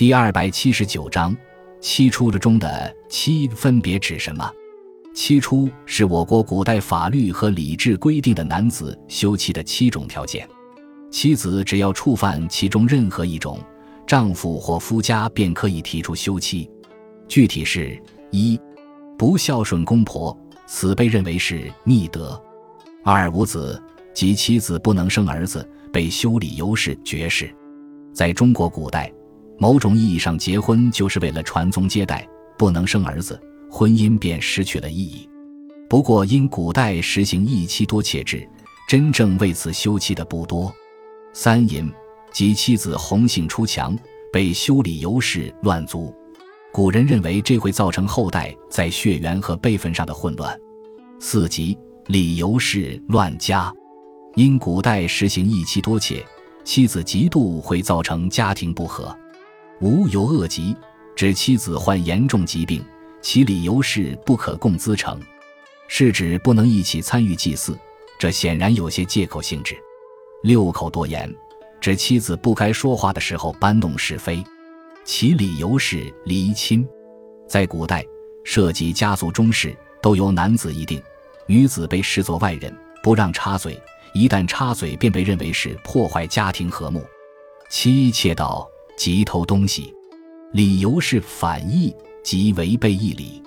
第二百七十九章，七出中的七分别指什么？七出是我国古代法律和礼制规定的男子休妻的七种条件。妻子只要触犯其中任何一种，丈夫或夫家便可以提出休妻。具体是：一、不孝顺公婆，此被认为是逆德；二、无子，即妻子不能生儿子，被修理由是绝世。在中国古代。某种意义上，结婚就是为了传宗接代，不能生儿子，婚姻便失去了意义。不过，因古代实行一妻多妾制，真正为此休妻的不多。三淫，即妻子红杏出墙，被修理由是乱族。古人认为这会造成后代在血缘和辈分上的混乱。四即理由是乱家，因古代实行一妻多妾，妻子嫉妒会造成家庭不和。无由恶疾，指妻子患严重疾病，其理由是不可共资成，是指不能一起参与祭祀，这显然有些借口性质。六口多言，指妻子不该说话的时候搬弄是非，其理由是离亲。在古代，涉及家族中事都由男子议定，女子被视作外人，不让插嘴，一旦插嘴便被认为是破坏家庭和睦。妻妾道。即偷东西，理由是反义，即违背义理。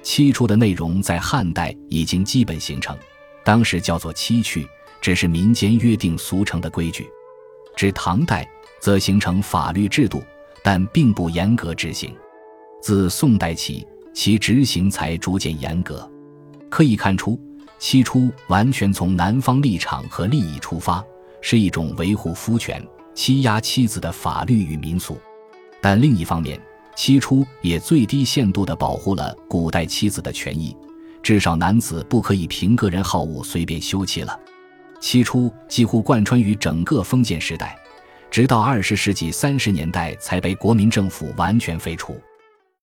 七出的内容在汉代已经基本形成，当时叫做七去，只是民间约定俗成的规矩。至唐代，则形成法律制度，但并不严格执行。自宋代起，其执行才逐渐严格。可以看出，七出完全从男方立场和利益出发，是一种维护夫权。欺压妻子的法律与民俗，但另一方面，妻初也最低限度地保护了古代妻子的权益，至少男子不可以凭个人好恶随便休妻了。妻初几乎贯穿于整个封建时代，直到二十世纪三十年代才被国民政府完全废除。